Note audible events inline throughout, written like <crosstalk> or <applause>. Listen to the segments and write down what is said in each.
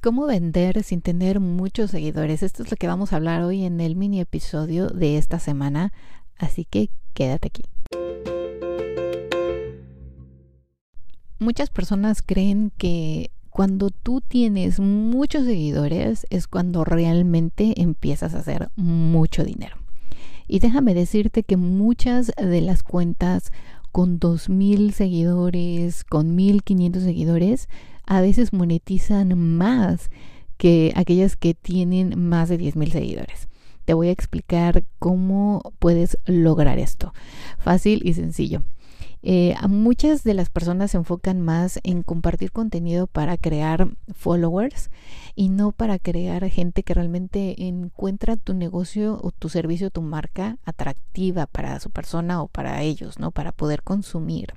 ¿Cómo vender sin tener muchos seguidores? Esto es lo que vamos a hablar hoy en el mini episodio de esta semana, así que quédate aquí. Muchas personas creen que cuando tú tienes muchos seguidores es cuando realmente empiezas a hacer mucho dinero. Y déjame decirte que muchas de las cuentas con 2.000 seguidores, con 1.500 seguidores, a veces monetizan más que aquellas que tienen más de 10.000 seguidores. Te voy a explicar cómo puedes lograr esto. Fácil y sencillo. Eh, muchas de las personas se enfocan más en compartir contenido para crear followers y no para crear gente que realmente encuentra tu negocio o tu servicio, tu marca atractiva para su persona o para ellos, ¿no? Para poder consumir.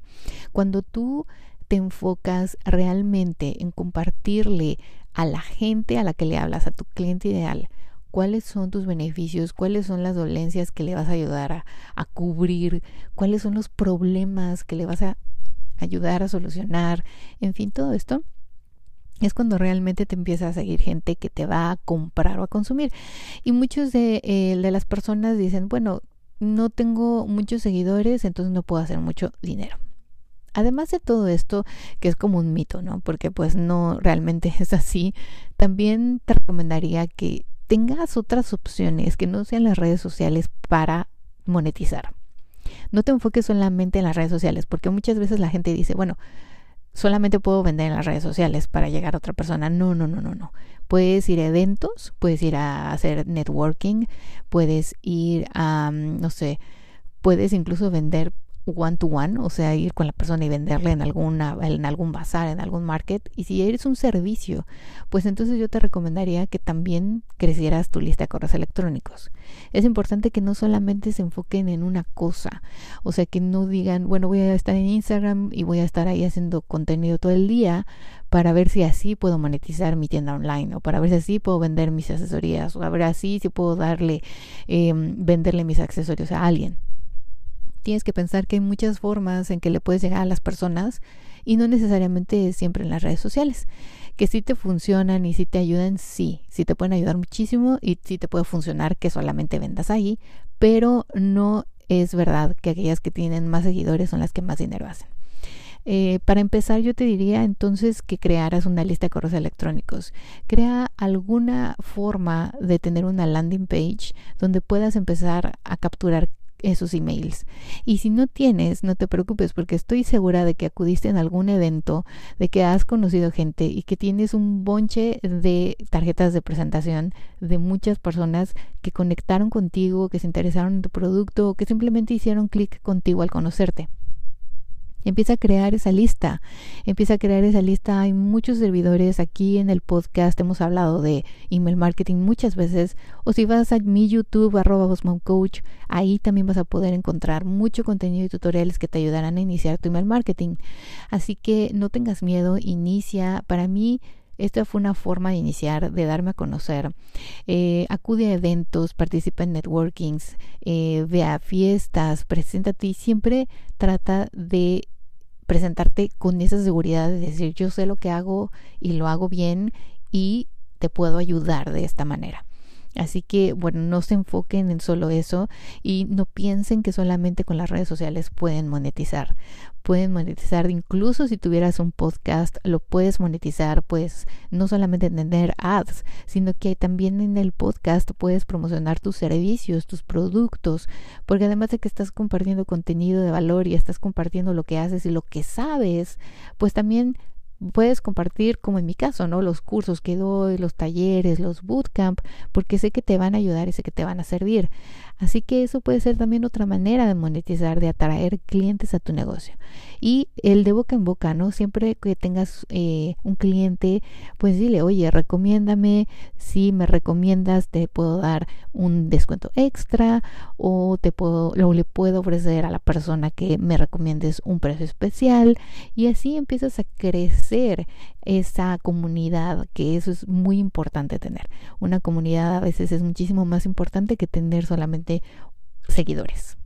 Cuando tú te enfocas realmente en compartirle a la gente a la que le hablas, a tu cliente ideal, cuáles son tus beneficios, cuáles son las dolencias que le vas a ayudar a, cubrir, cuáles son los problemas que le vas a ayudar a solucionar, en fin, todo esto es cuando realmente te empieza a seguir gente que te va a comprar o a consumir. Y muchos de, eh, de las personas dicen, bueno, no tengo muchos seguidores, entonces no puedo hacer mucho dinero. Además de todo esto, que es como un mito, ¿no? Porque pues no realmente <laughs> es así, también te recomendaría que tengas otras opciones que no sean las redes sociales para monetizar. No te enfoques solamente en las redes sociales, porque muchas veces la gente dice, bueno, solamente puedo vender en las redes sociales para llegar a otra persona. No, no, no, no, no. Puedes ir a eventos, puedes ir a hacer networking, puedes ir a, mm, no sé, puedes incluso vender one to one, o sea, ir con la persona y venderle en alguna en algún bazar, en algún market, y si eres un servicio, pues entonces yo te recomendaría que también crecieras tu lista de correos electrónicos. Es importante que no solamente se enfoquen en una cosa, o sea, que no digan, bueno, voy a estar en Instagram y voy a estar ahí haciendo contenido todo el día para ver si así puedo monetizar mi tienda online o para ver si así puedo vender mis asesorías o a ver así si puedo darle eh, venderle mis accesorios a alguien tienes que pensar que hay muchas formas en que le puedes llegar a las personas y no necesariamente siempre en las redes sociales. Que sí te funcionan y sí te ayudan, sí, sí te pueden ayudar muchísimo y sí te puede funcionar que solamente vendas ahí, pero no es verdad que aquellas que tienen más seguidores son las que más dinero hacen. Eh, para empezar, yo te diría entonces que crearas una lista de correos electrónicos. Crea alguna forma de tener una landing page donde puedas empezar a capturar esos emails. Y si no tienes, no te preocupes porque estoy segura de que acudiste en algún evento, de que has conocido gente y que tienes un bonche de tarjetas de presentación de muchas personas que conectaron contigo, que se interesaron en tu producto o que simplemente hicieron clic contigo al conocerte. Empieza a crear esa lista, empieza a crear esa lista. Hay muchos servidores aquí en el podcast, hemos hablado de email marketing muchas veces. O si vas a mi YouTube, arroba Coach, ahí también vas a poder encontrar mucho contenido y tutoriales que te ayudarán a iniciar tu email marketing. Así que no tengas miedo, inicia. Para mí, esta fue una forma de iniciar, de darme a conocer. Eh, acude a eventos, participa en networkings, eh, ve a fiestas, preséntate y siempre trata de presentarte con esa seguridad de decir yo sé lo que hago y lo hago bien y te puedo ayudar de esta manera. Así que, bueno, no se enfoquen en solo eso y no piensen que solamente con las redes sociales pueden monetizar. Pueden monetizar, incluso si tuvieras un podcast, lo puedes monetizar, pues no solamente tener ads, sino que también en el podcast puedes promocionar tus servicios, tus productos, porque además de que estás compartiendo contenido de valor y estás compartiendo lo que haces y lo que sabes, pues también puedes compartir, como en mi caso, ¿no? Los cursos que doy, los talleres, los bootcamp, porque sé que te van a ayudar y sé que te van a servir. Así que eso puede ser también otra manera de monetizar, de atraer clientes a tu negocio. Y el de boca en boca, ¿no? Siempre que tengas eh, un cliente, pues dile, oye, recomiéndame, si me recomiendas, te puedo dar un descuento extra o te puedo, o le puedo ofrecer a la persona que me recomiendes un precio especial y así empiezas a crecer esa comunidad, que eso es muy importante tener. Una comunidad a veces es muchísimo más importante que tener solamente seguidores.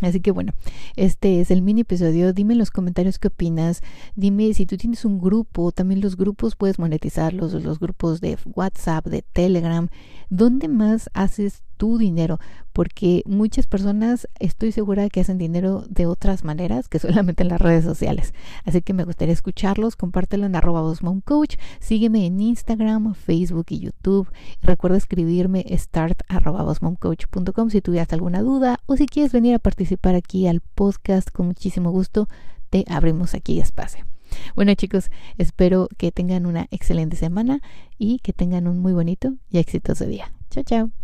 Así que bueno, este es el mini episodio. Dime en los comentarios qué opinas. Dime si tú tienes un grupo, también los grupos puedes monetizarlos, los grupos de WhatsApp, de Telegram. ¿Dónde más haces tu dinero, porque muchas personas estoy segura que hacen dinero de otras maneras que solamente en las redes sociales. Así que me gustaría escucharlos, compártelo en arroba Coach, sígueme en Instagram, Facebook y YouTube. Recuerda escribirme start arroba si tuvieras alguna duda o si quieres venir a participar aquí al podcast con muchísimo gusto, te abrimos aquí espacio. Bueno chicos, espero que tengan una excelente semana y que tengan un muy bonito y exitoso día. Chao, chao.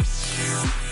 Thank you.